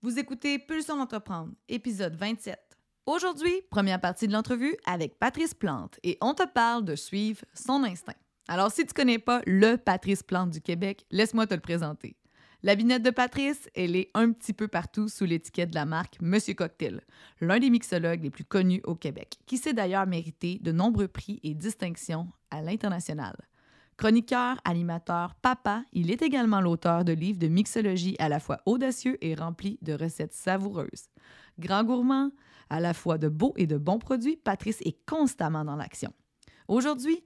Vous écoutez Pulsion d'entreprendre, épisode 27. Aujourd'hui, première partie de l'entrevue avec Patrice Plante et on te parle de suivre son instinct. Alors, si tu connais pas le Patrice Plante du Québec, laisse-moi te le présenter. La binette de Patrice, elle est un petit peu partout sous l'étiquette de la marque Monsieur Cocktail, l'un des mixologues les plus connus au Québec, qui s'est d'ailleurs mérité de nombreux prix et distinctions à l'international. Chroniqueur, animateur, papa, il est également l'auteur de livres de mixologie à la fois audacieux et remplis de recettes savoureuses. Grand gourmand, à la fois de beaux et de bons produits, Patrice est constamment dans l'action. Aujourd'hui,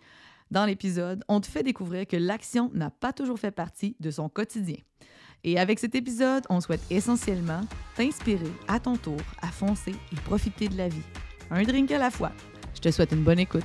dans l'épisode, on te fait découvrir que l'action n'a pas toujours fait partie de son quotidien. Et avec cet épisode, on souhaite essentiellement t'inspirer à ton tour à foncer et profiter de la vie. Un drink à la fois. Je te souhaite une bonne écoute.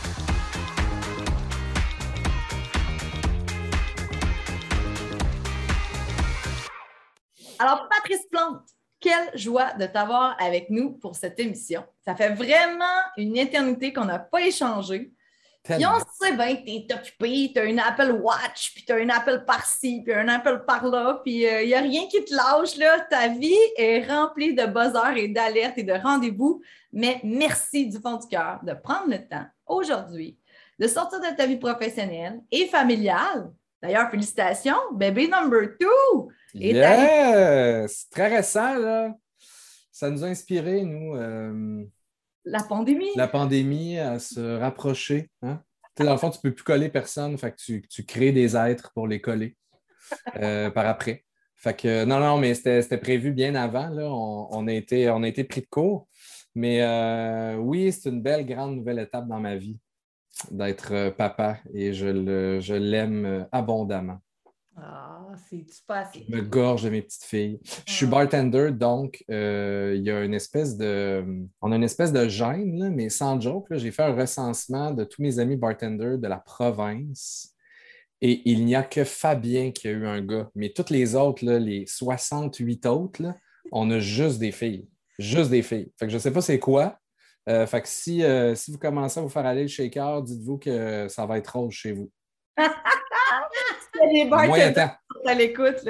Alors, Patrice Plante, quelle joie de t'avoir avec nous pour cette émission. Ça fait vraiment une éternité qu'on n'a pas échangé. Puis on sait bien que tu es occupé, tu as une Apple Watch, puis tu as une Apple par-ci, puis un Apple par-là, puis il euh, n'y a rien qui te lâche. Là. Ta vie est remplie de buzzers et d'alertes et de rendez-vous. Mais merci du fond du cœur de prendre le temps aujourd'hui de sortir de ta vie professionnelle et familiale. D'ailleurs, félicitations, bébé number two! Yes! Très récent, là. Ça nous a inspiré, nous. Euh, la pandémie. La pandémie à se rapprocher. Hein? Dans le fond, tu ne peux plus coller personne, fait que tu, crées des êtres pour les coller euh, par après. Fait que non, non, mais c'était prévu bien avant. Là. On, a été, on a été pris de court. Mais euh, oui, c'est une belle, grande nouvelle étape dans ma vie d'être papa et je l'aime abondamment. Ah, c'est pas assez. Je me gorge de mes petites filles. Je suis bartender, donc euh, il y a une espèce de. On a une espèce de gêne, mais sans joke. J'ai fait un recensement de tous mes amis bartenders de la province. Et il n'y a que Fabien qui a eu un gars. Mais toutes les autres, les 68 autres, on a juste des filles. Juste des filles. Fait que je ne sais pas c'est quoi. Euh, fait que si, euh, si vous commencez à vous faire aller le shaker, dites-vous que ça va être rose chez vous. les à l'écoute.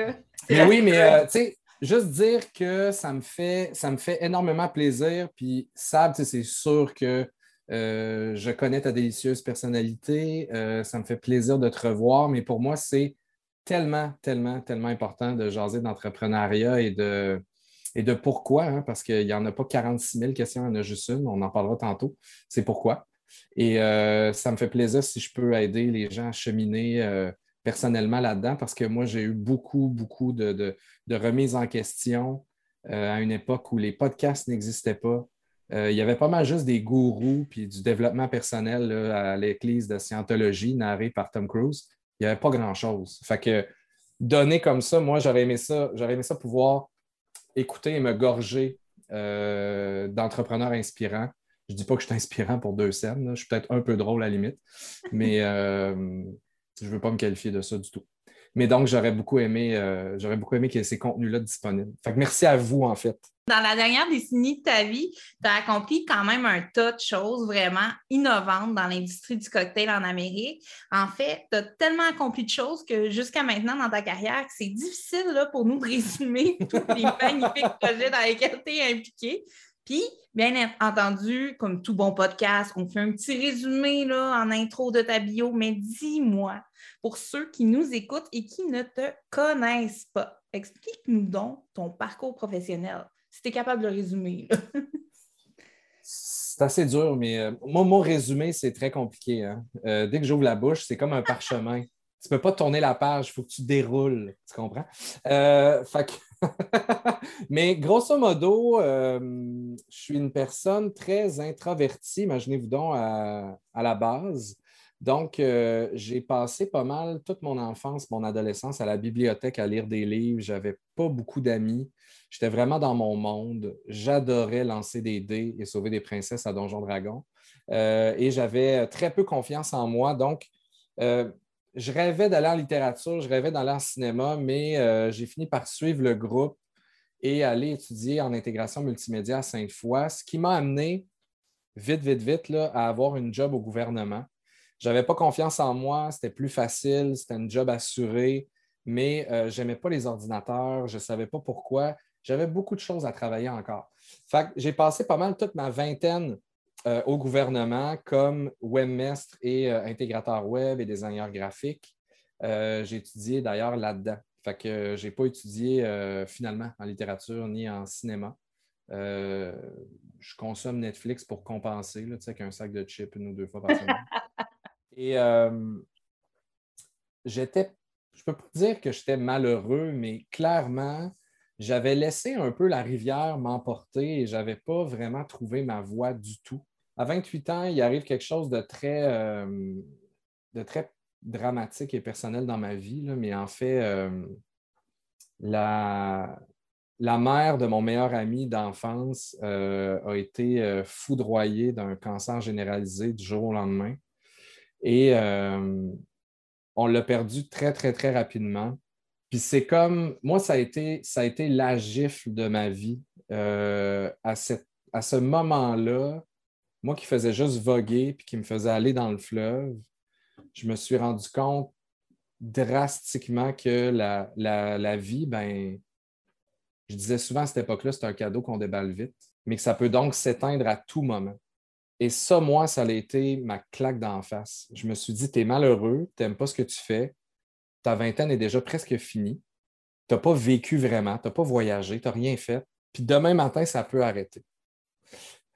Mais oui, mais euh, tu sais, juste dire que ça me fait, ça me fait énormément plaisir. Puis, Sab, c'est sûr que euh, je connais ta délicieuse personnalité. Euh, ça me fait plaisir de te revoir. Mais pour moi, c'est tellement, tellement, tellement important de jaser d'entrepreneuriat et de, et de pourquoi, hein, parce qu'il n'y en a pas 46 000 questions, il y en a juste une. On en parlera tantôt. C'est pourquoi. Et ça me fait plaisir si je peux aider les gens à cheminer personnellement là-dedans parce que moi, j'ai eu beaucoup, beaucoup de, remises en question euh, à une époque où les podcasts n'existaient pas. Euh, il y avait pas mal juste des gourous puis du développement personnel à l'église de scientologie narré par Tom Cruise. Il n'y avait pas grand-chose. Fait que donner comme ça, moi, j'aurais aimé ça, j'aurais aimé ça pouvoir écouter et me gorger euh, d'entrepreneurs inspirants. Je ne dis pas que je suis inspirant pour deux scènes, je suis peut-être un peu drôle à la limite, mais je ne veux pas me qualifier de ça du tout. Mais donc, j'aurais beaucoup aimé, euh, j'aurais beaucoup aimé qu'il y ait ces contenus-là disponibles. Fait que merci à vous, en fait. Dans la dernière décennie de ta vie, tu as accompli quand même un tas de choses vraiment innovantes dans l'industrie du cocktail en Amérique. En fait, tu as tellement accompli de choses que jusqu'à maintenant dans ta carrière, c'est difficile là, pour nous de résumer tous les magnifiques projets dans lesquels tu es impliqué. Puis, bien entendu, comme tout bon podcast, on fait un petit résumé là, en intro de ta bio, mais dis-moi, pour ceux qui nous écoutent et qui ne te connaissent pas, explique-nous donc ton parcours professionnel, si tu es capable de le résumer. C'est assez dur, mais euh, moi, mon résumé, c'est très compliqué. Hein. Euh, dès que j'ouvre la bouche, c'est comme un parchemin. Tu ne peux pas tourner la page, il faut que tu déroules. Tu comprends? Euh, mais grosso modo, je suis une personne très introvertie, imaginez-vous donc, à, la base. Donc, j'ai passé pas mal toute mon enfance, mon adolescence à la bibliothèque à lire des livres. J'avais pas beaucoup d'amis. J'étais vraiment dans mon monde. J'adorais lancer des dés et sauver des princesses à Donjon Dragon. Euh, et j'avais très peu confiance en moi. Donc, euh, je rêvais d'aller en littérature, je rêvais d'aller en cinéma, mais euh, j'ai fini par suivre le groupe et aller étudier en intégration multimédia à Sainte-Foy, ce qui m'a amené vite, vite, vite à avoir une job au gouvernement. Je n'avais pas confiance en moi, c'était plus facile, c'était un job assuré, mais je n'aimais pas les ordinateurs, je ne savais pas pourquoi. J'avais beaucoup de choses à travailler encore. j'ai passé pas mal toute ma vingtaine euh, au gouvernement comme webmestre et euh, intégrateur web et designer graphique. Euh, j'ai étudié d'ailleurs là-dedans. Fait que je n'ai pas étudié finalement en littérature ni en cinéma. je consomme Netflix pour compenser, tu sais, qu'un sac de chips une ou deux fois par semaine. et j'étais, je peux pas dire que j'étais malheureux, mais clairement, j'avais laissé un peu la rivière m'emporter et je n'avais pas vraiment trouvé ma voie du tout. À 28 ans, il arrive quelque chose de très, euh, de très dramatique et personnel dans ma vie, mais en fait, euh, la, mère de mon meilleur ami d'enfance euh, a été foudroyée d'un cancer généralisé du jour au lendemain. Et on l'a perdu très, très, très rapidement. Puis c'est comme, moi, ça a été, ça a été la gifle de ma vie. À, à ce moment-là, moi qui faisais juste voguer puis qui me faisait aller dans le fleuve, je me suis rendu compte drastiquement que la, la, vie, ben, je disais souvent à cette époque-là, c'est un cadeau qu'on déballe vite, mais que ça peut donc s'éteindre à tout moment. Et ça, moi, ça a été ma claque d'en face. Je me suis dit, tu es malheureux, tu n'aimes pas ce que tu fais, ta vingtaine est déjà presque finie. Tu n'as pas vécu vraiment, tu n'as pas voyagé, tu n'as rien fait. Puis demain matin, ça peut arrêter.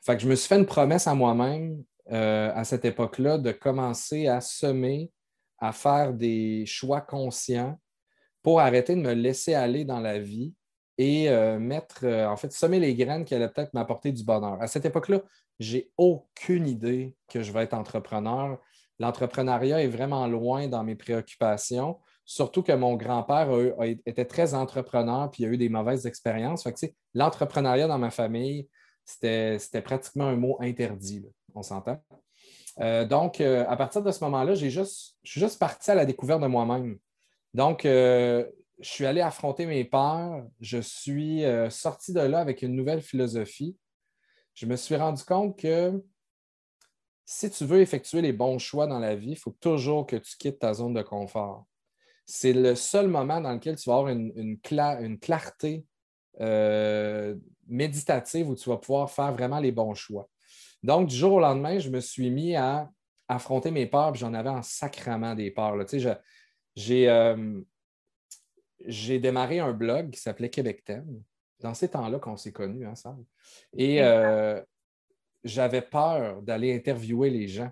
Fait je me suis fait une promesse à moi-même euh, à cette époque-là de commencer à semer, à faire des choix conscients pour arrêter de me laisser aller dans la vie et euh, mettre, euh, en fait, semer les graines qui allaient peut-être m'apporter du bonheur. À cette époque-là, j'ai aucune idée que je vais être entrepreneur. L'entrepreneuriat est vraiment loin dans mes préoccupations. Surtout que mon grand-père était très entrepreneur puis a eu des mauvaises expériences. L'entrepreneuriat dans ma famille, c'était pratiquement un mot interdit, on s'entend. Euh, donc, euh, à partir de ce moment-là, je suis juste parti à la découverte de moi-même. Donc, euh, je suis allé affronter mes peurs. Je suis sorti de là avec une nouvelle philosophie. Je me suis rendu compte que si tu veux effectuer les bons choix dans la vie, il faut toujours que tu quittes ta zone de confort c'est le seul moment dans lequel tu vas avoir une, clarté euh, méditative où tu vas pouvoir faire vraiment les bons choix. Donc, du jour au lendemain, je me suis mis à affronter mes peurs, puis j'en avais en sacrament des peurs. Euh, j'ai, démarré un blog qui s'appelait Québec Thème. Dans ces temps-là qu'on s'est connus ensemble. Et euh, j'avais peur d'aller interviewer les gens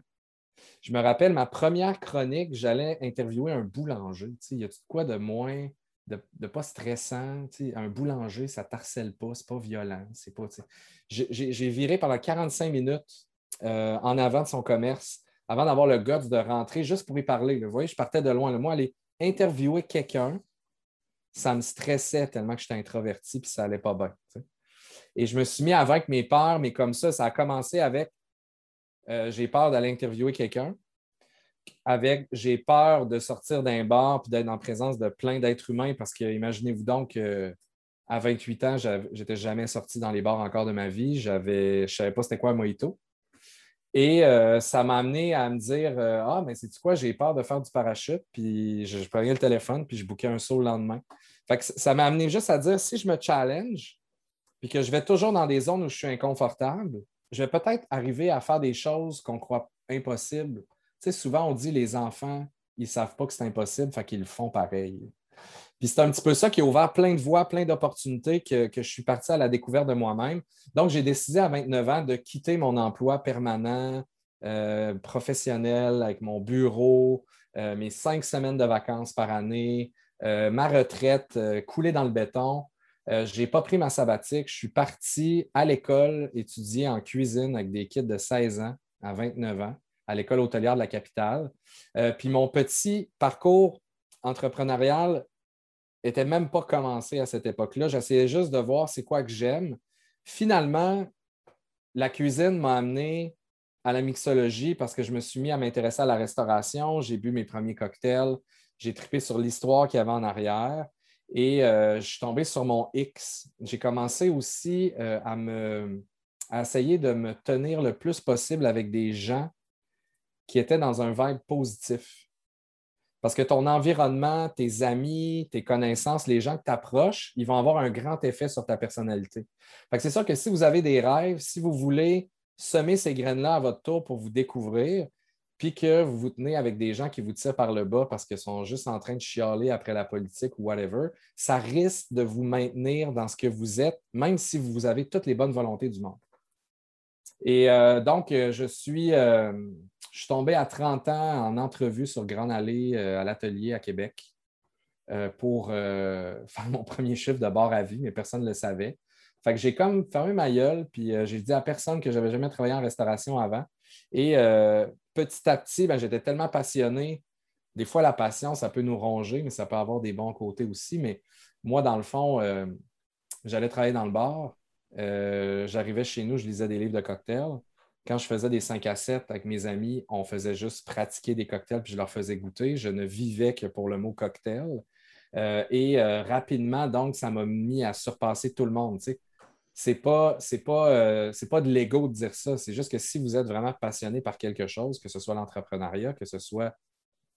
je me rappelle ma première chronique, j'allais interviewer un boulanger. Il y a quoi de moins, de, pas stressant? Un boulanger, ça t'harcèle pas, c'est pas violent. C'est pas, j'ai viré pendant 45 minutes euh, en avant de son commerce avant d'avoir le guts de rentrer juste pour y parler. Vous voyez, je partais de loin. Moi, aller interviewer quelqu'un, ça me stressait tellement que j'étais introverti et ça n'allait pas bien. Et je me suis mis avec mes peurs, mais comme ça, ça a commencé avec euh, j'ai peur d'aller interviewer quelqu'un. Avec j'ai peur de sortir d'un bar et d'être en présence de plein d'êtres humains parce que imaginez-vous donc qu'à 28 ans, je n'étais jamais sorti dans les bars encore de ma vie. Je ne savais pas c'était quoi un mojito. Et euh, ça m'a amené à me dire euh, Ah, mais c'est quoi, j'ai peur de faire du parachute. Puis je, prenais le téléphone, puis je bouquais un saut le lendemain. ça m'a amené juste à dire si je me challenge, puis que je vais toujours dans des zones où je suis inconfortable, je vais peut-être arriver à faire des choses qu'on croit impossibles. Souvent, on dit les enfants, ils ne savent pas que c'est impossible, fait qu'ils le font pareil. Puis c'est un petit peu ça qui a ouvert plein de voies, plein d'opportunités que, je suis parti à la découverte de moi-même. Donc, j'ai décidé à 29 ans de quitter mon emploi permanent, euh, professionnel, avec mon bureau, euh, mes cinq semaines de vacances par année, euh, ma retraite coulée dans le béton. je n'ai pas pris ma sabbatique. Je suis parti à l'école étudier en cuisine avec des kids de 16 ans à 29 ans à l'école hôtelière de la capitale. puis mon petit parcours entrepreneurial n'était même pas commencé à cette époque-là. J'essayais juste de voir c'est quoi que j'aime. Finalement, la cuisine m'a amené à la mixologie parce que je me suis mis à m'intéresser à la restauration. J'ai bu mes premiers cocktails. J'ai trippé sur l'histoire qu'il y avait en arrière. Et euh, je suis tombé sur mon X. J'ai commencé aussi euh, à, me, à essayer de me tenir le plus possible avec des gens qui étaient dans un vibe positif. Parce que ton environnement, tes amis, tes connaissances, les gens que tu approches, ils vont avoir un grand effet sur ta personnalité. C'est sûr que si vous avez des rêves, si vous voulez semer ces graines-là à votre tour pour vous découvrir, puis que vous vous tenez avec des gens qui vous tirent par le bas parce qu'ils sont juste en train de chialer après la politique ou whatever, ça risque de vous maintenir dans ce que vous êtes, même si vous avez toutes les bonnes volontés du monde. Et euh, donc, euh, je suis, euh, je suis tombé à 30 ans en entrevue sur Grande Allée à l'atelier à Québec pour faire mon premier chiffre de bord à vie, mais personne ne le savait. Fait que j'ai comme fermé ma gueule, puis euh, j'ai dit à personne que je n'avais jamais travaillé en restauration avant. Et euh, petit à petit, ben, j'étais tellement passionné. Des fois, la passion, ça peut nous ronger, mais ça peut avoir des bons côtés aussi. Mais moi, dans le fond, euh, j'allais travailler dans le bar. J'arrivais chez nous, je lisais des livres de cocktails. Quand je faisais des 5 à 7 avec mes amis, on faisait juste pratiquer des cocktails, puis je leur faisais goûter. Je ne vivais que pour le mot cocktail. et rapidement, donc, ça m'a mis à surpasser tout le monde c'est pas, pas, euh, pas de l'ego de dire ça. C'est juste que si vous êtes vraiment passionné par quelque chose, que ce soit l'entrepreneuriat, que ce soit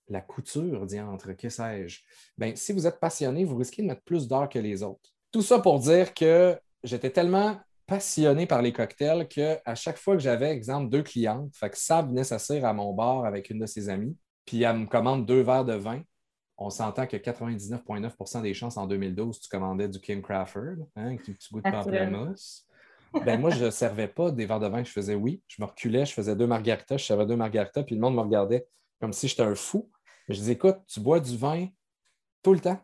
la couture, diantre, que sais-je, ben, si vous êtes passionné, vous risquez de mettre plus d'heures que les autres. Tout ça pour dire que j'étais tellement passionné par les cocktails qu'à chaque fois que j'avais, exemple, deux clientes, fait que Sab venait s'asseoir à mon bar avec une de ses amies, puis elle me commande deux verres de vin on s'entend que 99,9% des chances en 2012, tu commandais du Kim Crawford, hein, avec du petit goût de pamplemousse. Ben, moi, je ne servais pas des verres de vin, je faisais oui. Je me reculais, je faisais deux margaritas, je servais deux margaritas, puis le monde me regardait comme si j'étais un fou. Je disais, écoute, tu bois du vin tout le temps.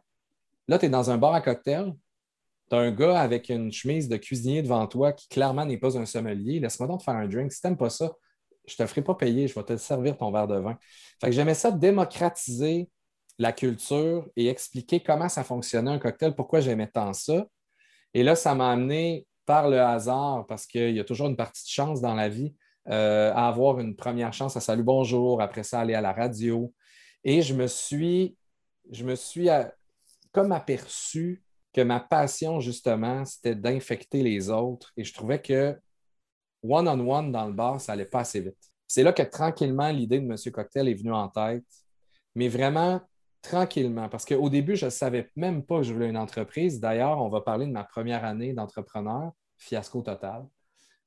Là, tu es dans un bar à cocktail, un gars avec une chemise de cuisinier devant toi qui clairement n'est pas un sommelier. Laisse-moi donc te faire un drink. Si tu n'aimes pas ça, je ne te ferai pas payer, je vais te servir ton verre de vin. Fait que j'aimais ça démocratiser la culture et expliquer comment ça fonctionnait un cocktail, pourquoi j'aimais tant ça. Et là, ça m'a amené par le hasard, parce qu'il y a toujours une partie de chance dans la vie, euh, à avoir une première chance à Salut Bonjour, après ça, aller à la radio. Et je me suis, je me suis euh, comme aperçu que ma passion, justement, c'était d'infecter les autres. Et je trouvais que one-on-one dans le bar, ça allait pas assez vite. C'est là que tranquillement, l'idée de Monsieur Cocktail est venue en tête. Mais vraiment, tranquillement, parce qu'au début, je ne savais même pas que je voulais une entreprise. D'ailleurs, on va parler de ma première année d'entrepreneur, fiasco total.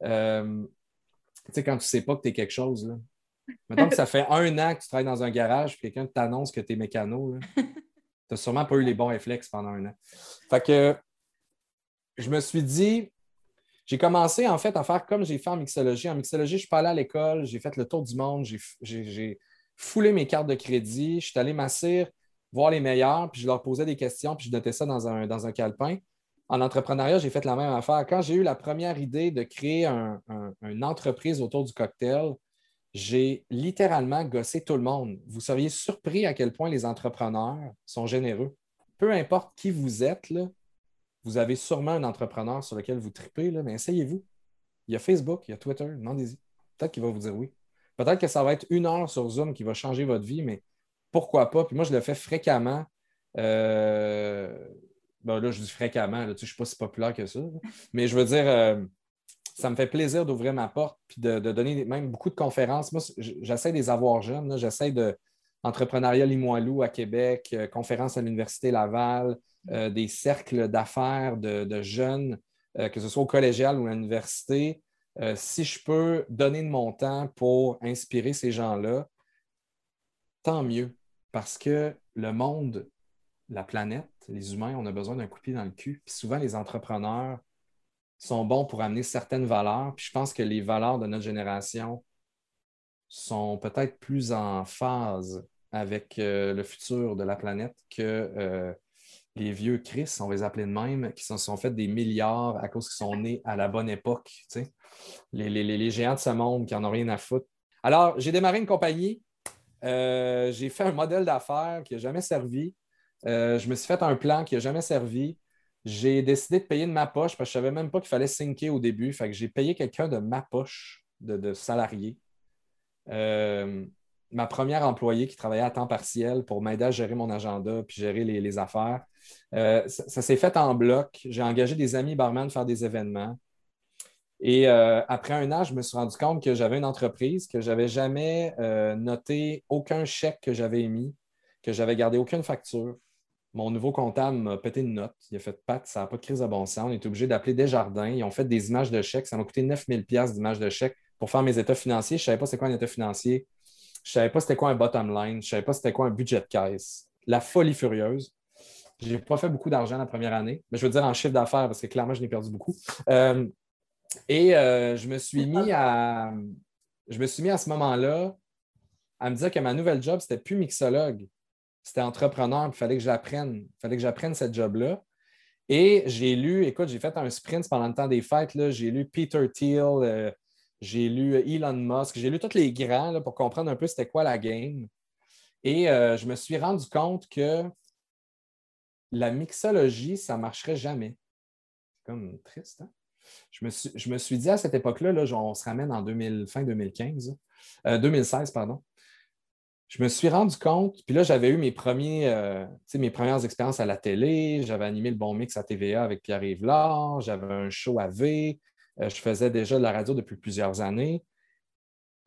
Euh, tu sais, quand tu ne sais pas que tu es quelque chose. Mettons que ça fait un an que tu travailles dans un garage, puis quelqu'un t'annonce que tu es mécano, n'as sûrement pas eu les bons réflexes pendant un an. Fait que je me suis dit, j'ai commencé en fait à faire comme j'ai fait en mixologie. En mixologie, je suis pas allé à l'école, j'ai fait le tour du monde, j'ai foulé mes cartes de crédit, je suis allé m'asseoir voir les meilleurs, puis je leur posais des questions, puis je notais ça dans un, dans un calepin. En entrepreneuriat, j'ai fait la même affaire. Quand j'ai eu la première idée de créer une entreprise autour du cocktail, j'ai littéralement gossé tout le monde. Vous seriez surpris à quel point les entrepreneurs sont généreux. Peu importe qui vous êtes, là, vous avez sûrement un entrepreneur sur lequel vous tripez, là, mais essayez-vous. Il y a Facebook, il y a Twitter, demandez-y. Peut-être qu'il va vous dire oui. Peut-être que ça va être une heure sur Zoom qui va changer votre vie, mais pourquoi pas? Puis moi, je le fais fréquemment. Euh, ben là, je dis fréquemment, je ne suis pas si populaire que ça. Mais je veux dire, euh, ça me fait plaisir d'ouvrir ma porte puis de, donner même beaucoup de conférences. Moi, j'essaie de les avoir jeunes. J'essaie de entrepreneuriat Limoilou à Québec, euh, conférences à l'Université Laval, des cercles d'affaires de, jeunes, que ce soit au collégial ou à l'université. si je peux donner de mon temps pour inspirer ces gens-là, tant mieux parce que le monde la planète, les humains, on a besoin d'un coup de pied dans le cul. Puis souvent, les entrepreneurs sont bons pour amener certaines valeurs. Puis je pense que les valeurs de notre génération sont peut-être plus en phase avec euh, le futur de la planète que euh, les vieux Chris, on va les appeler de même, qui se sont fait des milliards à cause qu'ils sont nés à la bonne époque. Les, les, géants de ce monde qui n'en ont rien à foutre. Alors, j'ai démarré une compagnie. Euh, j'ai fait un modèle d'affaires qui n'a jamais servi. je me suis fait un plan qui n'a jamais servi. J'ai décidé de payer de ma poche parce que je ne savais même pas qu'il fallait syncer au début. Que j'ai payé quelqu'un de ma poche de, de salarié. Euh, ma première employée qui travaillait à temps partiel pour m'aider à gérer mon agenda puis gérer les, affaires. Euh, ça, s'est fait en bloc. J'ai engagé des amis barman faire des événements. Et euh, après un an, je me suis rendu compte que j'avais une entreprise, que je n'avais jamais noté aucun chèque que j'avais émis, que j'avais gardé aucune facture. Mon nouveau comptable m'a pété une note. Il a fait Pat, ça n'a pas de crise de bon sens. On est obligé d'appeler Desjardins. Ils ont fait des images de chèques. Ça m'a coûté 9000 d'images de chèques pour faire mes états financiers. Je ne savais pas c'était quoi un état financier. Je ne savais pas c'était quoi un bottom line. Je ne savais pas c'était quoi un budget de caisse. La folie furieuse. Je n'ai pas fait beaucoup d'argent la première année, mais je veux dire en chiffre d'affaires parce que clairement, je n'ai perdu beaucoup. Euh, et euh, je me suis mis à. Je me suis mis à ce moment-là à me dire que ma nouvelle job, c'était plus mixologue c'était entrepreneur, il fallait que j'apprenne. Il fallait que j'apprenne cette job-là. Et j'ai lu, écoute, j'ai fait un sprint pendant le temps des fêtes. J'ai lu Peter Thiel, euh, j'ai lu Elon Musk, j'ai lu tous les grands pour comprendre un peu c'était quoi la game. Et euh, je me suis rendu compte que la mixologie, ça ne marcherait jamais. C'est comme triste. Hein? Je, me suis, je me suis dit à cette époque-là, là, on se ramène en 2000, fin 2015, 2016, euh, pardon je me suis rendu compte, puis là, j'avais eu mes, premiers, euh, mes premières expériences à la télé, j'avais animé le bon mix à TVA avec Pierre-Yves j'avais un show à V, euh, je faisais déjà de la radio depuis plusieurs années.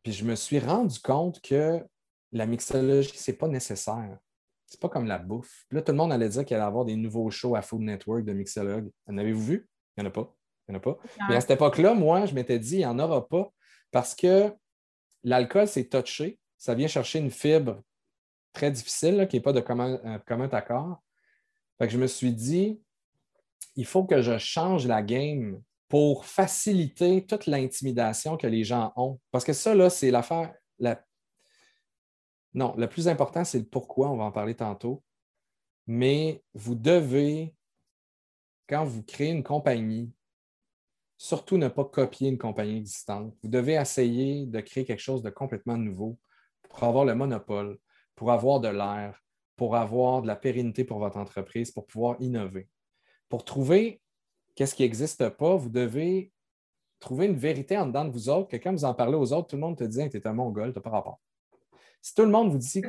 Puis je me suis rendu compte que la mixologie, ce n'est pas nécessaire. C'est pas comme la bouffe. là, tout le monde allait dire qu'il allait y avoir des nouveaux shows à Food Network de mixologues. En avez-vous vu? Il n'y en a pas. Il n'y en a pas. Mais à cette époque-là, moi, je m'étais dit, il n'y en aura pas parce que l'alcool, c'est touché ça vient chercher une fibre très difficile qui n'est pas de commun, euh, accord. je me suis dit, il faut que je change la game pour faciliter toute l'intimidation que les gens ont. Parce que ça, là, c'est l'affaire. Non, le plus important, c'est le pourquoi, on va en parler tantôt. Mais vous devez, quand vous créez une compagnie, surtout ne pas copier une compagnie existante. Vous devez essayer de créer quelque chose de complètement nouveau pour avoir le monopole, pour avoir de l'air, pour avoir de la pérennité pour votre entreprise, pour pouvoir innover. Pour trouver qu'est-ce qui n'existe pas, vous devez trouver une vérité en dedans de vous autres, que quand vous en parlez aux autres, tout le monde te dit que tu es un mongol, tu n'as pas rapport. Si tout le monde vous dit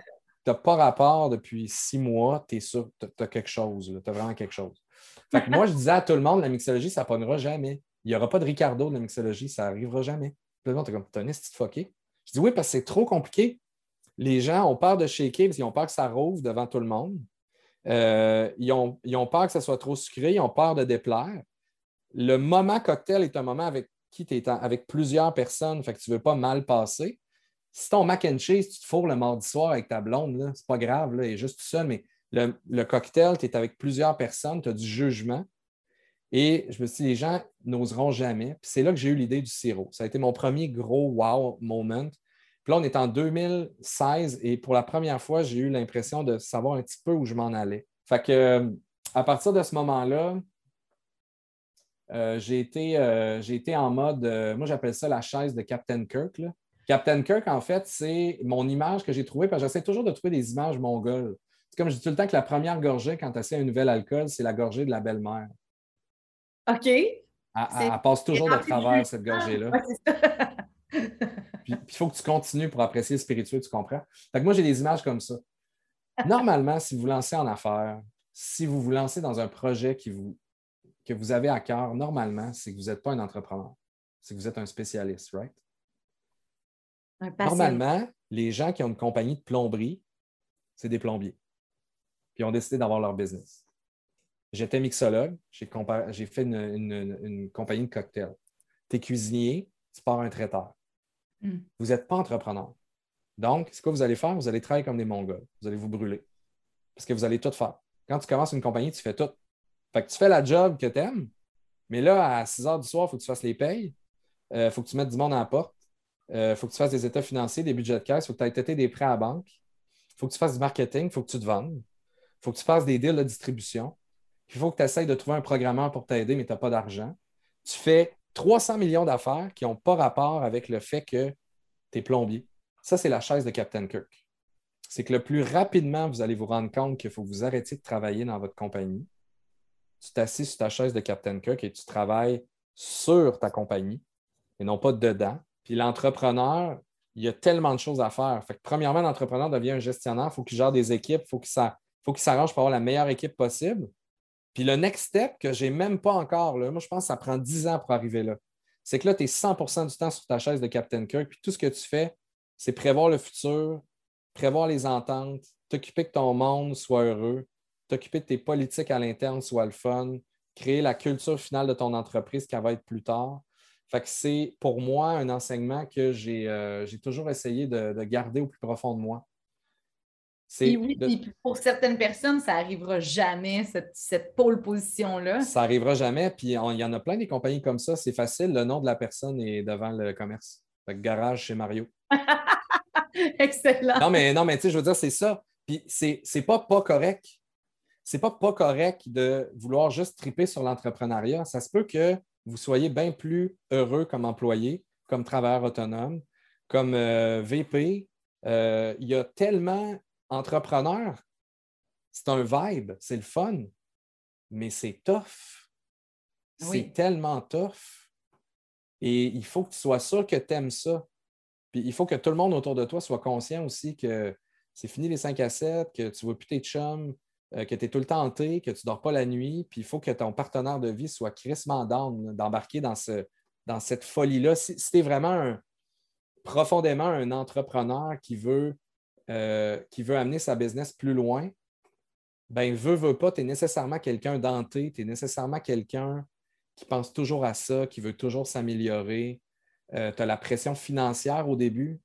n'as pas rapport depuis six mois, tu es sûr que tu as quelque chose, tu as vraiment quelque chose. Fait que moi, je disais à tout le monde, la mixologie, ça ne pognera jamais. Il n'y aura pas de Ricardo de la mixologie, ça n'arrivera jamais. Tout le monde est comme, t'es un fucké. Je dis oui, parce que c'est trop compliqué les gens ont peur de shaker parce qu'ils ont peur que ça rouvre devant tout le monde. Euh, ils, ont, peur que ça soit trop sucré, ils ont peur de déplaire. Le moment cocktail est un moment avec qui tu es avec plusieurs personnes, fait que tu ne veux pas mal passer. Si ton mac and cheese, tu te fourres le mardi soir avec ta blonde, c'est pas grave, là, est juste tout mais le, cocktail, tu es avec plusieurs personnes, tu as du jugement. Et je me suis dit, les gens n'oseront jamais. C'est là que j'ai eu l'idée du sirop. Ça a été mon premier gros wow moment là, on est en 2016 et pour la première fois, j'ai eu l'impression de savoir un petit peu où je m'en allais. Fait que, euh, à partir de ce moment-là, euh, j'ai été, euh, été, en mode, moi j'appelle ça la chaise de Captain Kirk. Captain Kirk, en fait, c'est mon image que j'ai trouvée, parce que j'essaie toujours de trouver des images mongoles. C'est comme je dis tout le temps que la première gorgée, quand tu essaies un nouvel alcool, c'est la gorgée de la belle-mère. OK. Elle, passe toujours de travers, cette gorgée-là. Puis il faut que tu continues pour apprécier le spirituel, tu comprends? Fait moi, j'ai des images comme ça. Normalement, si vous vous lancez en affaires, si vous vous lancez dans un projet qui vous, que vous avez à cœur, normalement, c'est que vous n'êtes pas un entrepreneur. C'est que vous êtes un spécialiste, right? normalement, les gens qui ont une compagnie de plomberie, c'est des plombiers. Puis ils ont décidé d'avoir leur business. J'étais mixologue, j'ai fait une, une, compagnie de cocktails. Tu es cuisinier, tu pars un traiteur. Hmm. Vous n'êtes pas entrepreneur. Donc, ce que vous allez faire? Vous allez travailler comme des Mongols. Vous allez vous brûler. Parce que vous allez tout faire. Quand tu commences une compagnie, tu fais tout. Fait que tu fais la job que tu aimes, mais là, à 6 heures du soir, il faut que tu fasses les payes. Il euh, faut que tu mettes du monde à la porte. Il euh, faut que tu fasses des états financiers, des budgets de caisse. Il faut que tu aies têté des prêts à la banque. Il faut que tu fasses du marketing. Il faut que tu te vendes. Il faut que tu fasses des deals de distribution. Il faut que tu essayes de trouver un programmeur pour t'aider, mais tu n'as pas d'argent. Tu fais 300 millions d'affaires qui n'ont pas rapport avec le fait que tu es plombier. Ça, c'est la chaise de Captain Kirk. C'est que le plus rapidement vous allez vous rendre compte qu'il faut que vous arrêtiez de travailler dans votre compagnie, tu t'assis sur ta chaise de Captain Kirk et tu travailles sur ta compagnie et non pas dedans. Puis l'entrepreneur, il y a tellement de choses à faire. Fait que, premièrement, l'entrepreneur devient un gestionnaire, il faut qu'il gère des équipes, il faut qu'il s'arrange pour avoir la meilleure équipe possible. Puis le next step que je n'ai même pas encore, moi je pense que ça prend 10 ans pour arriver là. C'est que là, tu es 100% du temps sur ta chaise de Captain Kirk, puis tout ce que tu fais, c'est prévoir le futur, prévoir les ententes, t'occuper que ton monde soit heureux, t'occuper de tes politiques à l'interne soit le fun, créer la culture finale de ton entreprise qui va être plus tard. Fait que c'est pour moi un enseignement que j'ai euh, toujours essayé de, garder au plus profond de moi. Oui, pour certaines personnes, ça n'arrivera jamais, cette, pôle position-là. Ça n'arrivera jamais. Puis il y en a plein des compagnies comme ça. C'est facile. Le nom de la personne est devant le commerce. Fait que garage chez Mario. Excellent. Non, mais, non, mais tu sais, je veux dire, c'est ça. Puis c'est pas pas correct. C'est pas pas correct de vouloir juste triper sur l'entrepreneuriat. Ça se peut que vous soyez bien plus heureux comme employé, comme travailleur autonome, comme euh, VP. Euh, il y a tellement d'entrepreneurs. C'est un vibe, c'est le fun, mais c'est tough. C'est tellement tough. Et il faut que tu sois sûr que tu aimes ça. Puis il faut que tout le monde autour de toi soit conscient aussi que c'est fini les 5 à 7, que tu ne vois plus tes chums, euh, que tu es tout le temps hanté, que tu ne dors pas la nuit. Puis il faut que ton partenaire de vie soit crissement down d'embarquer dans, ce, dans cette folie-là. Si, tu es vraiment profondément un entrepreneur qui veut, euh, qui veut amener sa business plus loin, ben veut, veut pas, tu es nécessairement quelqu'un denté, tu es nécessairement quelqu'un qui pense toujours à ça, qui veut toujours s'améliorer, euh, tu as la pression financière au début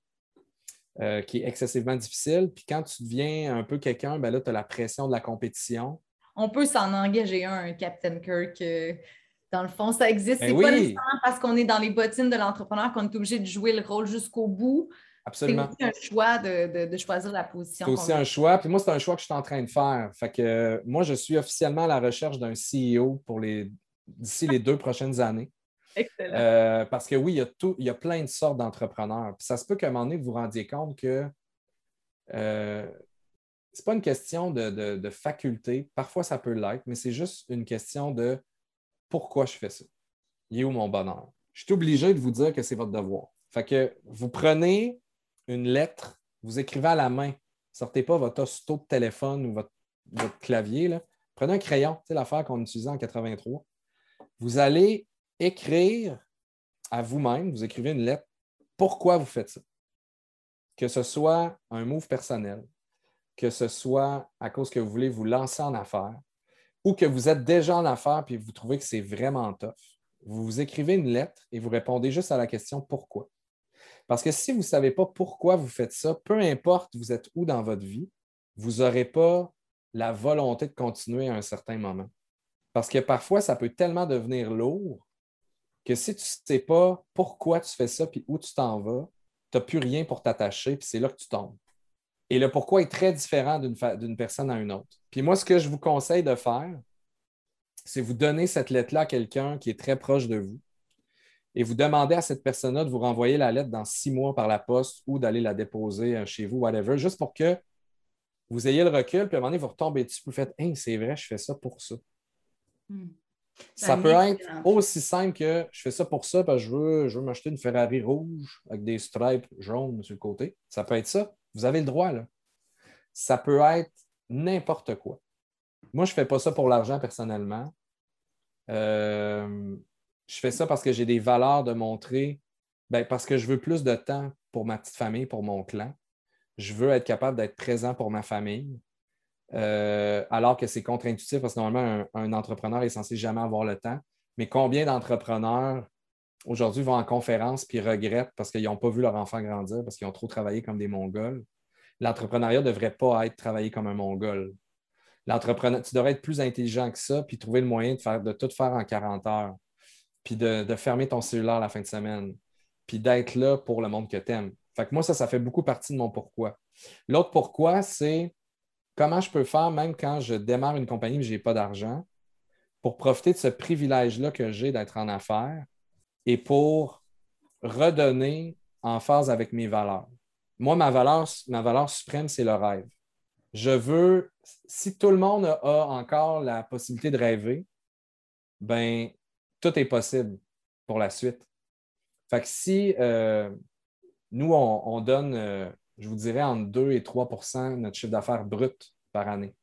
euh, qui est excessivement difficile. Puis quand tu deviens un peu quelqu'un, ben là, tu as la pression de la compétition. On peut s'en engager un, Captain Kirk. Dans le fond, ça existe. Ben c'est pas nécessairement parce qu'on est dans les bottines de l'entrepreneur qu'on est obligé de jouer le rôle jusqu'au bout. Absolument. C'est aussi un choix de, choisir la position. C'est aussi un choix. Puis moi, c'est un choix que je suis en train de faire. Fait que moi, je suis officiellement à la recherche d'un CEO pour les d'ici les deux prochaines années. Euh, parce que oui, il y, a tout, il y a plein de sortes d'entrepreneurs. Puis ça se peut qu'à un moment donné, vous vous rendiez compte que euh, ce n'est pas une question de, faculté. Parfois, ça peut l'être, mais c'est juste une question de pourquoi je fais ça. Il est où mon bonheur? Je suis obligé de vous dire que c'est votre devoir. Fait que vous prenez une lettre, vous écrivez à la main. Sortez pas votre hosto de téléphone ou votre, clavier. Prenez un crayon, c'est l'affaire qu'on utilisait en 83. Vous allez écrire à vous-même, vous écrivez une lettre, pourquoi vous faites ça? Que ce soit un move personnel, que ce soit à cause que vous voulez vous lancer en affaires ou que vous êtes déjà en affaires et vous trouvez que c'est vraiment tough. Vous vous écrivez une lettre et vous répondez juste à la question pourquoi. Parce que si vous ne savez pas pourquoi vous faites ça, peu importe vous êtes où dans votre vie, vous n'aurez pas la volonté de continuer à un certain moment. Parce que parfois, ça peut tellement devenir lourd que si tu ne sais pas pourquoi tu fais ça puis où tu t'en vas, tu n'as plus rien pour t'attacher, puis c'est là que tu tombes. Et le pourquoi est très différent d'une personne à une autre. Puis moi, ce que je vous conseille de faire, c'est vous donner cette lettre-là à quelqu'un qui est très proche de vous et vous demander à cette personne-là de vous renvoyer la lettre dans six mois par la poste ou d'aller la déposer euh, chez vous, whatever, juste pour que vous ayez le recul, puis à un moment donné, vous retombez dessus, vous faites Hey, c'est vrai, je fais ça pour ça. Hmm. Ça peut être aussi simple que je fais ça pour ça parce que je veux, je veux m'acheter une Ferrari rouge avec des stripes jaunes sur le côté. Ça peut être ça. Vous avez le droit, là. Ça peut être n'importe quoi. Moi, je ne fais pas ça pour l'argent personnellement. Euh, je fais ça parce que j'ai des valeurs de montrer, ben, parce que je veux plus de temps pour ma petite famille, pour mon clan. Je veux être capable d'être présent pour ma famille. Euh, alors que c'est contre-intuitif parce que normalement, un, entrepreneur est censé jamais avoir le temps. Mais combien d'entrepreneurs aujourd'hui vont en conférence puis regrettent parce qu'ils n'ont pas vu leur enfant grandir, parce qu'ils ont trop travaillé comme des Mongols? L'entrepreneuriat ne devrait pas être travaillé comme un Mongol. l'entrepreneur, tu devrais être plus intelligent que ça, puis trouver le moyen de, faire, de tout faire en 40 heures, puis de, fermer ton cellulaire la fin de semaine, puis d'être là pour le monde que tu aimes. Fait que moi, ça, ça fait beaucoup partie de mon pourquoi. L'autre pourquoi, c'est comment je peux faire, même quand je démarre une compagnie et je n'ai pas d'argent, pour profiter de ce privilège-là que j'ai d'être en affaires et pour redonner en phase avec mes valeurs. Moi, ma valeur, ma valeur suprême, c'est le rêve. Je veux, si tout le monde a encore la possibilité de rêver, ben tout est possible pour la suite. Fait que si euh, nous, on, donne, euh, je vous dirais, entre 2 et 3 de notre chiffre d'affaires brut par année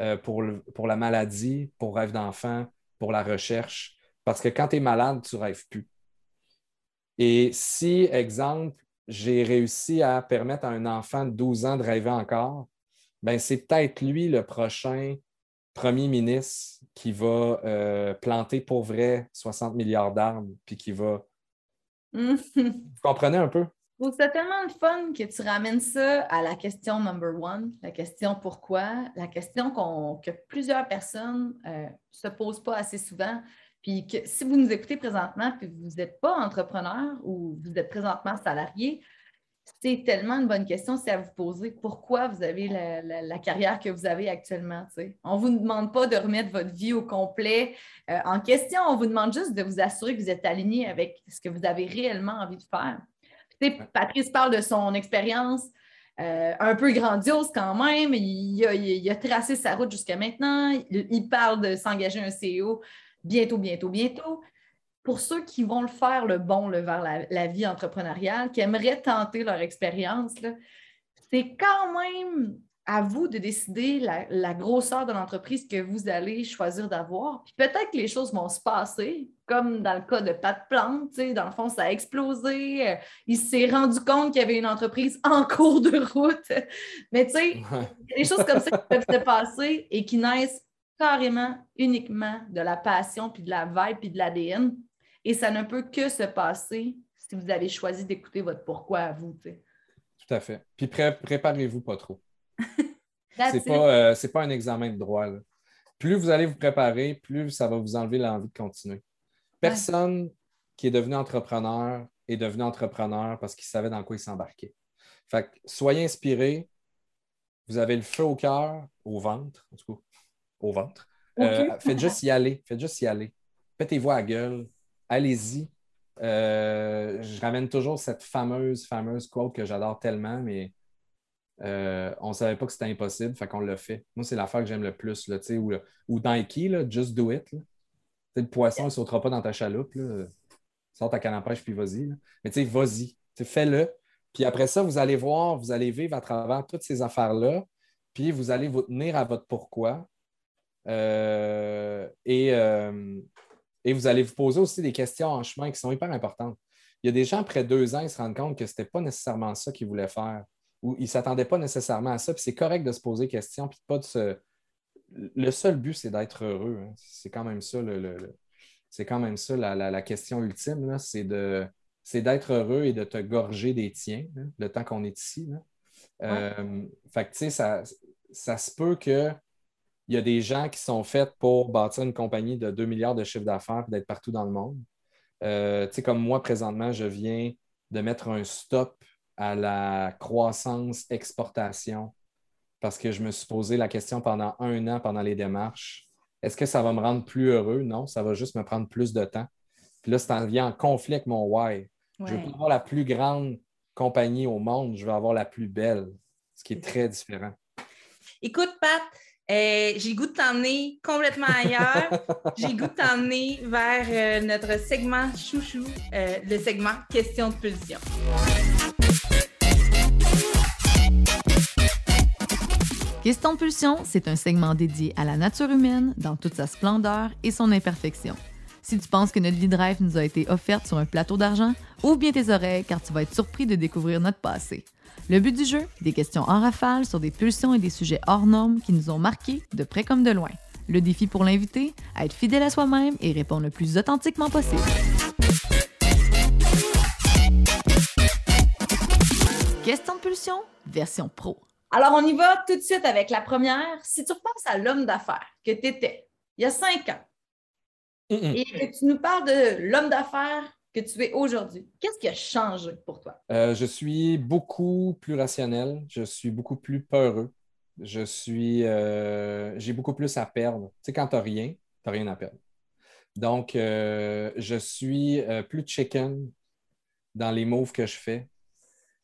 euh, pour, pour la maladie, pour rêve d'enfant, pour la recherche. Parce que quand tu es malade, tu ne rêves plus. Et si, exemple, j'ai réussi à permettre à un enfant de 12 ans de rêver encore, ben c'est peut-être lui le prochain premier ministre qui va euh, planter pour vrai 60 milliards d'arbres, puis qui va. Vous comprenez un peu? C'est tellement de fun que tu ramènes ça à la question number one, la question pourquoi, la question que plusieurs personnes ne euh, se posent pas assez souvent. Puis que si vous nous écoutez présentement que vous n'êtes pas entrepreneur ou vous êtes présentement salarié, c'est tellement une bonne question, c'est à vous poser pourquoi vous avez la, carrière que vous avez actuellement. On ne vous demande pas de remettre votre vie au complet euh, en question, on vous demande juste de vous assurer que vous êtes aligné avec ce que vous avez réellement envie de faire. Patrice parle de son expérience euh, un peu grandiose quand même. Il a, tracé sa route jusqu'à maintenant. Il, il parle de s'engager un CEO bientôt, bientôt, bientôt pour ceux qui vont le faire le bon vers la, vie entrepreneuriale, qui aimeraient tenter leur expérience, c'est quand même à vous de décider la, grosseur de l'entreprise que vous allez choisir d'avoir. Puis peut-être que les choses vont se passer, comme dans le cas de Pat Plante, dans le fond, ça a explosé. Euh, il s'est rendu compte qu'il y avait une entreprise en cours de route. Mais tu sais, il y a des choses comme ça qui peuvent se passer et qui naissent carrément, uniquement de la passion, puis de la vibe, puis de l'ADN. Et ça ne peut que se passer si vous avez choisi d'écouter votre pourquoi à vous. Tout à fait. Puis préparez-vous pas trop. c'est pas, euh, pas un examen de droit. Plus vous allez vous préparer, plus ça va vous enlever l'envie de continuer. Personne qui est devenu entrepreneur est devenu entrepreneur parce qu'il savait dans quoi il s'embarquait. Fait que soyez inspirés. Vous avez le feu au cœur, au ventre, en tout cas, au ventre. Euh, faites juste y aller. Faites juste y aller. Pétez-vous à la gueule allez-y. Euh, je ramène toujours cette fameuse, fameuse quote que j'adore tellement, mais euh, on ne savait pas que c'était impossible, fait qu'on l'a fait. Moi, c'est l'affaire que j'aime le plus, là, ou, ou Nike, là, just do it. Le poisson ne sautera pas dans ta chaloupe. Là. Sors ta canne à pêche, puis vas-y. Mais tu sais, vas-y. Fais-le. Puis après ça, vous allez voir, vous allez vivre à travers toutes ces affaires-là, puis vous allez vous tenir à votre pourquoi. Euh, et, et vous allez vous poser aussi des questions en chemin qui sont hyper importantes. Il y a des gens, après deux ans, ils se rendent compte que ce n'était pas nécessairement ça qu'ils voulaient faire ou ils ne s'attendaient pas nécessairement à ça. Puis c'est correct de se poser des questions, puis pas de se. Le seul but, c'est d'être heureux. Hein. C'est quand même ça le, c'est quand même ça la, question ultime, c'est de c'est d'être heureux et de te gorger des tiens le temps qu'on est ici. Euh, fait que, tu sais, ça, ça se peut que il y a des gens qui sont faits pour bâtir une compagnie de 2 milliards de chiffre d'affaires et d'être partout dans le monde. Euh, tu sais, comme moi, présentement, je viens de mettre un stop à la croissance exportation parce que je me suis posé la question pendant un an pendant les démarches. Est-ce que ça va me rendre plus heureux? Non, ça va juste me prendre plus de temps. Puis là, c'est en vient en conflit avec mon why. Je veux pas avoir la plus grande compagnie au monde, je veux avoir la plus belle, ce qui est très différent. Écoute, Pat, euh, j'ai goût de t'emmener complètement ailleurs. j'ai goût de t'emmener vers euh, notre segment chouchou, euh, le segment question de pulsion. Question de pulsion, c'est un segment dédié à la nature humaine dans toute sa splendeur et son imperfection. Si tu penses que notre vie de rêve nous a été offerte sur un plateau d'argent, ouvre bien tes oreilles car tu vas être surpris de découvrir notre passé. Le but du jeu, des questions en rafale sur des pulsions et des sujets hors normes qui nous ont marqués de près comme de loin. Le défi pour l'invité, être fidèle à soi-même et répondre le plus authentiquement possible. Question de pulsion, version pro. Alors, on y va tout de suite avec la première. Si tu repenses à l'homme d'affaires que tu étais il y a cinq ans et que tu nous parles de l'homme d'affaires que tu es aujourd'hui, qu'est-ce qui a changé pour toi? Euh, je suis beaucoup plus rationnel, je suis beaucoup plus peureux, je suis, euh, j'ai beaucoup plus à perdre. Tu sais, quand tu n'as rien, tu n'as rien à perdre. Donc, euh, je suis plus chicken dans les moves que je fais.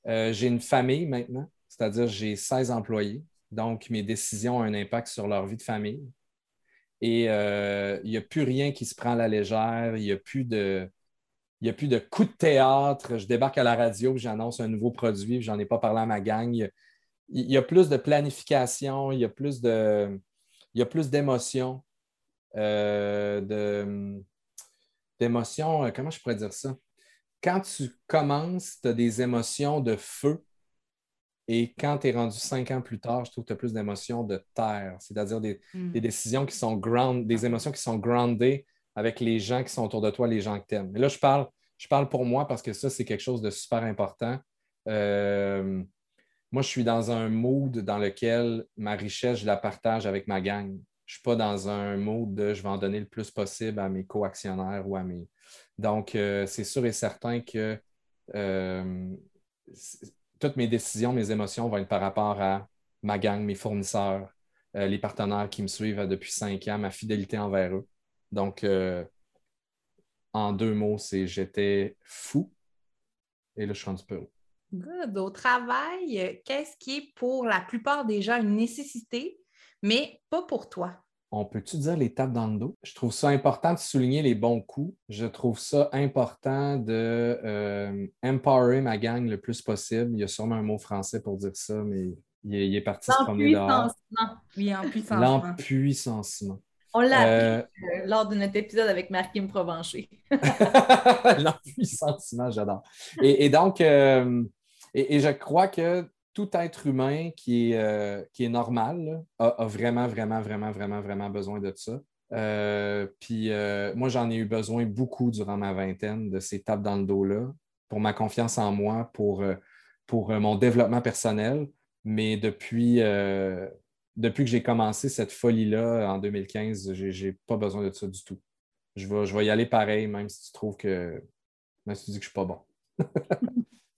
j'ai une famille maintenant, c'est-à-dire j'ai 16 employés. Donc, mes décisions ont un impact sur leur vie de famille. Et il n'y a plus rien qui se prend à la légère, il n'y a plus de il a plus de coup de théâtre. Je débarque à la radio, j'annonce un nouveau produit, j'en ai pas parlé à ma gang. Il y a plus de planification, il y a plus de, il y a plus d'émotions, euh, d'émotions, euh, comment je pourrais dire ça? Quand tu commences, tu as des émotions de feu. Et quand tu es rendu cinq ans plus tard, je trouve que tu as plus d'émotions de terre, c'est-à-dire des, hmm. des, décisions qui sont ground, des émotions qui sont groundées avec les gens qui sont autour de toi, les gens que tu aimes. Mais là, je parle, je parle pour moi parce que ça, c'est quelque chose de super important. Euh, moi, je suis dans un mood dans lequel ma richesse, je la partage avec ma gang. Je ne suis pas dans un mood de je vais en donner le plus possible à mes co-actionnaires ou à mes. Donc, euh, c'est sûr et certain que euh, toutes mes décisions, mes émotions vont être par rapport à ma gang, mes fournisseurs, les partenaires qui me suivent depuis cinq ans, ma fidélité envers eux. Donc, euh, en deux mots, c'est j'étais fou et là, je suis rendu peu. Good. Au travail, qu'est-ce qui est pour la plupart des gens une nécessité, mais pas pour toi? On peut-tu dire les tapes dans le dos? Je trouve ça important de souligner les bons coups. Je trouve ça important de euh, empower ma gang le plus possible. Il y a sûrement un mot français pour dire ça, mais il est, parti se promener dehors. Oui, empuissancement. L'empuissancement. On l'a euh, euh, lors de notre épisode avec Marquim Provencher. L'empuissancement, j'adore. Et, donc, euh, et, je crois que tout être humain qui est, est normal a, vraiment, vraiment, vraiment, vraiment, vraiment besoin de ça. puis moi, j'en ai eu besoin beaucoup durant ma vingtaine de ces tapes dans le dos-là pour ma confiance en moi, pour, mon développement personnel. Mais depuis, que j'ai commencé cette folie-là en 2015, j'ai pas besoin de ça du tout. Je vais, je y aller pareil, même si tu trouves que. Même si tu dis que je suis pas bon.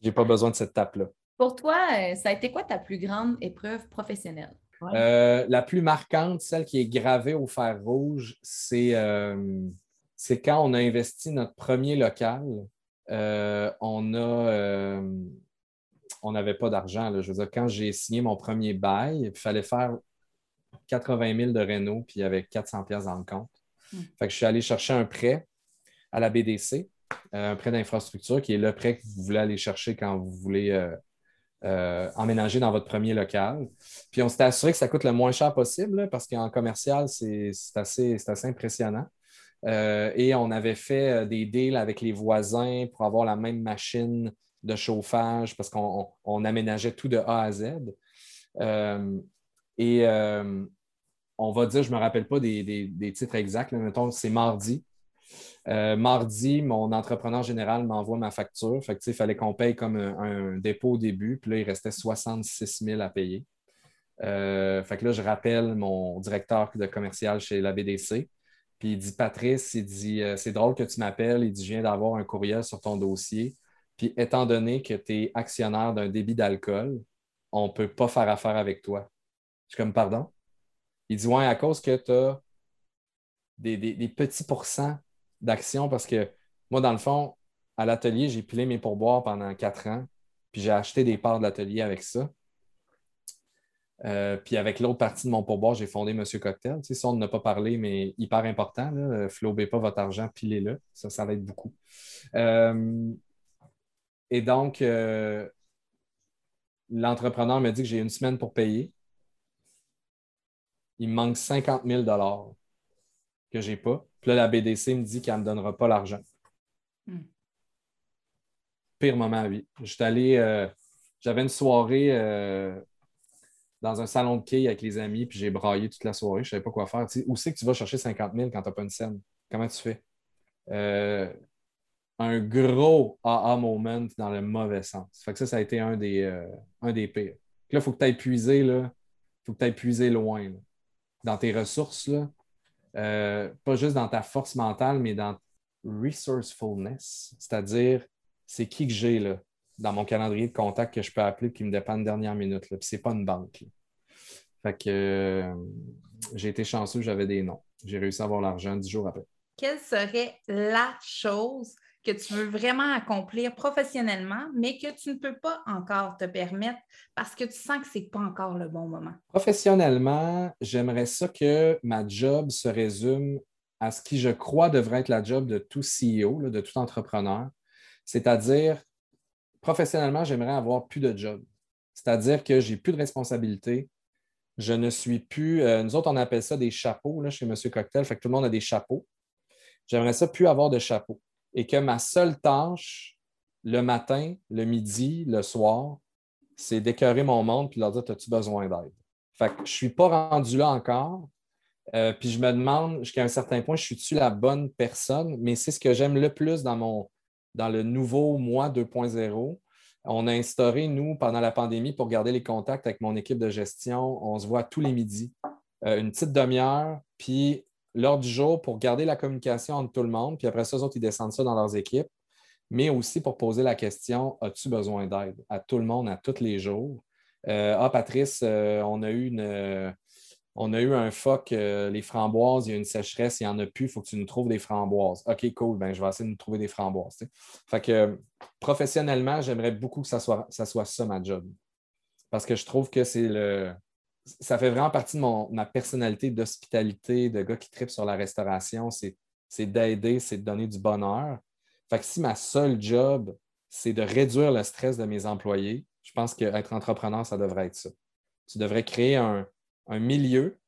j'ai pas besoin de cette tape-là. Pour toi, euh, ça a été quoi ta plus grande épreuve professionnelle? Euh, la plus marquante, celle qui est gravée au fer rouge, c'est euh, quand on a investi notre premier local. on a on n'avait pas d'argent. Je veux dire, quand j'ai signé mon premier bail, il fallait faire 80 000 de Renault, puis il y avait 400 pièces dans le compte. Hmm. Fait que je suis allé chercher un prêt à la BDC, euh, un prêt d'infrastructure, qui est le prêt que vous voulez aller chercher quand vous voulez euh, euh, emménager dans votre premier local. Puis on s'était assuré que ça coûte le moins cher possible, parce qu'en commercial, c'est assez, assez, impressionnant. et on avait fait des deals avec les voisins pour avoir la même machine de chauffage parce qu'on aménageait tout de A à Z. et on va dire, je ne me rappelle pas des, titres exacts, mais mettons, c'est mardi. Euh, mardi, mon entrepreneur général m'envoie ma facture. Fait il fallait qu'on paye comme un, dépôt au début. Puis là, il restait 66 000 à payer. Euh, fait que là, je rappelle mon directeur de commercial chez la BDC. Puis il dit Patrice, il dit euh, C'est drôle que tu m'appelles. Il dit Je viens d'avoir un courriel sur ton dossier. Puis étant donné que tu es actionnaire d'un débit d'alcool, on ne peut pas faire affaire avec toi. Je suis comme Pardon? Il dit Ouais, à cause que tu as des, petits pourcents d'actions, parce que moi, dans le fond, à l'atelier, j'ai pilé mes pourboires pendant quatre ans, puis j'ai acheté des parts de l'atelier avec ça. Euh, puis avec l'autre partie de mon pourboire, j'ai fondé Monsieur Cocktail. Tu sais, ça, on n'a pas parlé, mais hyper important. Ne flobez pas votre argent, pilez-le. Ça, ça va être beaucoup. Euh, et donc, euh, l'entrepreneur me dit que j'ai une semaine pour payer il me manque 50 000 que je n'ai pas. Puis là, la BDC me dit qu'elle ne me donnera pas l'argent. Hmm. Pire moment, oui. J'étais allé, euh, j'avais une soirée euh, dans un salon de quai avec les amis, puis j'ai braillé toute la soirée. Je ne savais pas quoi faire. où c'est que tu vas chercher 50 000 quand tu n'as pas une scène? Comment tu fais? Euh, un gros aha moment dans le mauvais sens. Fait que ça, ça a été un des, un des pires. Là, il faut que tu ailles puiser, là. faut que tu ailles puiser loin, dans tes ressources, là. Euh, pas juste dans ta force mentale, mais dans resourcefulness, c'est-à-dire c'est qui que j'ai là, dans mon calendrier de contact que je peux appeler qui me dépend de dernière minute. Puis c'est pas une banque. Fait que euh, j'ai été chanceux, j'avais des noms. J'ai réussi à avoir l'argent dix jours après. Quelle serait la chose que tu veux vraiment accomplir professionnellement, mais que tu ne peux pas encore te permettre parce que tu sens que ce n'est pas encore le bon moment? Professionnellement, j'aimerais ça que ma job se résume à ce qui, je crois, devrait être la job de tout CEO, de tout entrepreneur. C'est-à-dire, professionnellement, j'aimerais avoir plus de job. C'est-à-dire que j'ai plus de responsabilités. Je ne suis plus. Euh, nous autres, on appelle ça des chapeaux là, chez M. Cocktail. Fait que tout le monde a des chapeaux. J'aimerais ça plus avoir de chapeau et que ma seule tâche le matin, le midi, le soir, c'est d'écœurer mon monde et leur dire As-tu besoin d'aide? Fait que je ne suis pas rendu là encore. Euh, puis je me demande jusqu'à un certain point, je suis-tu la bonne personne? Mais c'est ce que j'aime le plus dans, mon, dans le nouveau moi 2.0. On a instauré, nous, pendant la pandémie, pour garder les contacts avec mon équipe de gestion, on se voit tous les midis, euh, une petite demi-heure, puis l'heure du jour pour garder la communication entre tout le monde, puis après ça, eux autres, ils descendent ça dans leurs équipes, mais aussi pour poser la question as-tu besoin d'aide à tout le monde, à tous les jours? Euh, Ah, Patrice, euh, on, a eu une, on a eu un phoque, euh, les framboises, il y a une sécheresse, il n'y en a plus, il faut que tu nous trouves des framboises. OK, cool, ben, je vais essayer de nous trouver des framboises. Fait que professionnellement, j'aimerais beaucoup que ça soit, ça soit ça ma job. Parce que je trouve que c'est le, ça fait vraiment partie de ma personnalité d'hospitalité, de gars qui tripe sur la restauration. C'est, d'aider, c'est de donner du bonheur. Fait que si ma seule job, c'est de réduire le stress de mes employés, je pense qu'être entrepreneur, ça devrait être ça. Tu devrais créer un, milieu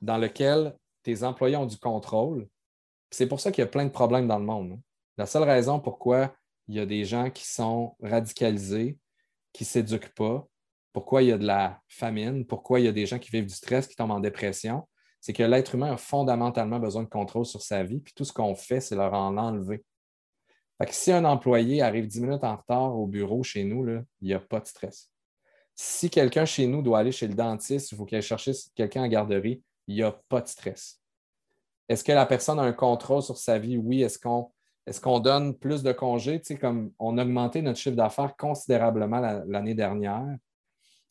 dans lequel tes employés ont du contrôle. C'est pour ça qu'il y a plein de problèmes dans le monde. Hein. La seule raison pourquoi il y a des gens qui sont radicalisés, qui ne s'éduquent pas, pourquoi il y a de la famine, pourquoi il y a des gens qui vivent du stress, qui tombent en dépression, c'est que l'être humain a fondamentalement besoin de contrôle sur sa vie, puis tout ce qu'on fait, c'est leur en enlever. Fait que si un employé arrive 10 minutes en retard au bureau chez nous, il n'y a pas de stress. Si quelqu'un chez nous doit aller chez le dentiste, il faut qu'il aille chercher quelqu'un en garderie, il n'y a pas de stress. Est-ce que la personne a un contrôle sur sa vie? Oui. Est-ce qu'on est qu'on donne plus de congés? Tu comme on a augmenté notre chiffre d'affaires considérablement l'année dernière.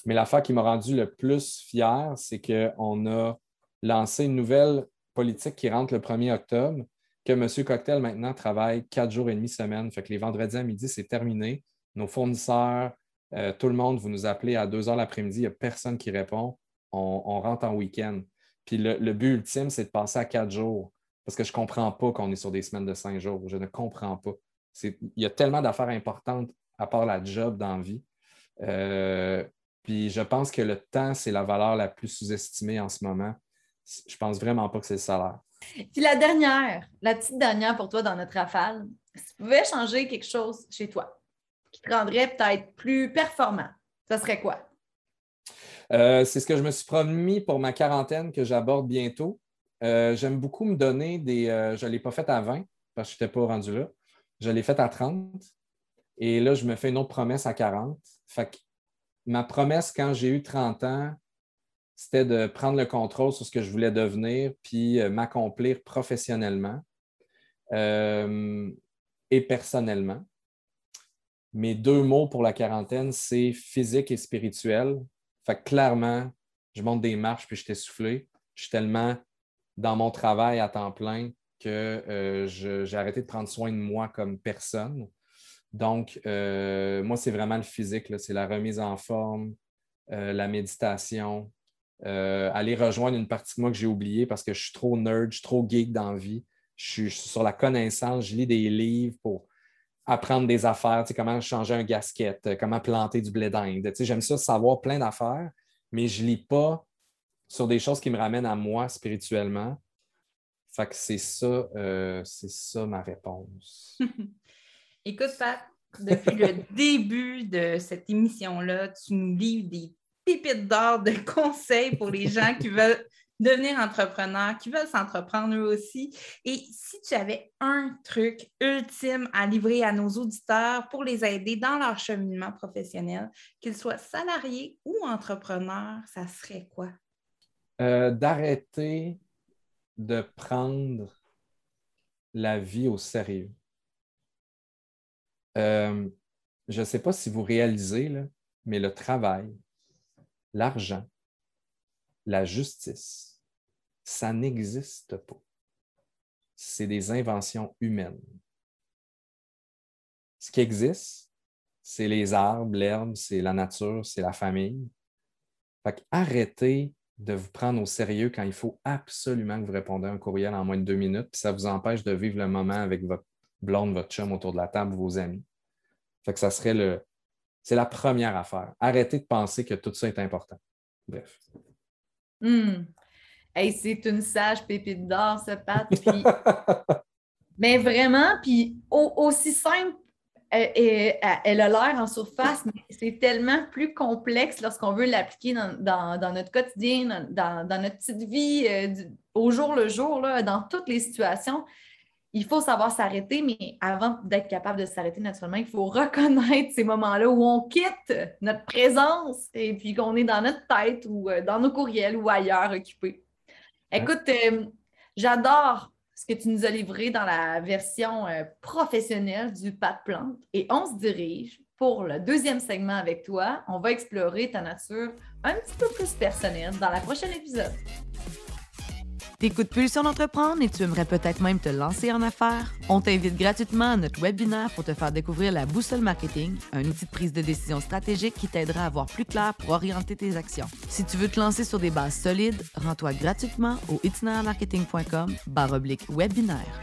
Mais l'affaire qui m'a rendu le plus fier, c'est qu'on a lancé une nouvelle politique qui rentre le 1er octobre, que M. Cocktail maintenant travaille quatre jours et demi semaine. Fait que les vendredis à midi, c'est terminé. Nos fournisseurs, euh, tout le monde, vous nous appelez à 2 heures l'après-midi, il n'y a personne qui répond. On, rentre en week-end. Puis le, but ultime, c'est de passer à quatre jours. Parce que je ne comprends pas qu'on est sur des semaines de cinq jours. Je ne comprends pas. Il y a tellement d'affaires importantes à part la job dans la vie. Euh, puis je pense que le temps, c'est la valeur la plus sous-estimée en ce moment. Je pense vraiment pas que c'est le salaire. Puis la dernière, la petite dernière pour toi dans notre rafale, si tu pouvais changer quelque chose chez toi qui te rendrait peut-être plus performant, ça serait quoi? Euh, c'est ce que je me suis promis pour ma quarantaine que j'aborde bientôt. Euh, j'aime beaucoup me donner des. Euh, je ne l'ai pas fait à 20 parce que je n'étais pas rendu là. Je l'ai fait à 30. Et là, je me fais une autre promesse à 40. Fait que ma promesse quand j'ai eu 30 ans, c'était de prendre le contrôle sur ce que je voulais devenir, puis euh, m'accomplir professionnellement euh, et personnellement. Mes deux mots pour la quarantaine, c'est physique et spirituel. Fait clairement, je monte des marches puis je suis essoufflé. Je suis tellement dans mon travail à temps plein que euh, j'ai arrêté de prendre soin de moi comme personne. Donc, euh, moi, c'est vraiment le physique, c'est la remise en forme, euh, la méditation, euh, aller rejoindre une partie de moi que j'ai oubliée parce que je suis trop nerd, je suis trop geek dans la vie. Je suis, sur la connaissance, je lis des livres pour apprendre des affaires, comment changer un gasket, comment planter du blé d'Inde. J'aime ça, savoir plein d'affaires, mais je ne lis pas sur des choses qui me ramènent à moi spirituellement. Fait que c'est ça, c'est ça ma réponse. Écoute, Pat, depuis le début de cette émission-là, tu nous livres des pépites d'or de conseils pour les gens qui veulent devenir entrepreneurs, qui veulent s'entreprendre eux aussi. Et si tu avais un truc ultime à livrer à nos auditeurs pour les aider dans leur cheminement professionnel, qu'ils soient salariés ou entrepreneurs, ça serait quoi? Euh, d'arrêter de prendre la vie au sérieux. Euh, je ne sais pas si vous réalisez, mais le travail, l'argent, la justice, ça n'existe pas. C'est des inventions humaines. Ce qui existe, c'est les arbres, l'herbe, c'est la nature, c'est la famille. Fait arrêtez de vous prendre au sérieux quand il faut absolument que vous répondez à un courriel en moins de deux minutes, puis ça vous empêche de vivre le moment avec votre blonde, votre chum autour de la table, vos amis. Fait que ça serait le. C'est la première affaire. Arrêtez de penser que tout ça est important. Bref. Hmm. c'est une sage pépite d'or, ce Pat. Mais vraiment, puis aussi simple, elle, elle a l'air en surface, mais c'est tellement plus complexe lorsqu'on veut l'appliquer dans, notre quotidien, dans, notre petite vie, euh, au jour le jour, là, dans toutes les situations il faut savoir s'arrêter, mais avant d'être capable de s'arrêter naturellement, il faut reconnaître ces moments-là où on quitte notre présence et puis qu'on est dans notre tête ou euh, dans nos courriels ou ailleurs occupés. Écoute, euh, j'adore ce que tu nous as livré dans la version euh, professionnelle du pas de plante et on se dirige pour le deuxième segment avec toi. On va explorer ta nature un petit peu plus personnelle dans la prochaine épisode. T'écoutes Pulsion d'entreprendre et tu aimerais peut-être même te lancer en affaires? On t'invite gratuitement à notre webinaire pour te faire découvrir la boussole marketing, un outil de prise de décision stratégique qui t'aidera à voir plus clair pour orienter tes actions. Si tu veux te lancer sur des bases solides, rends-toi gratuitement au itinermarketing.com webinaire.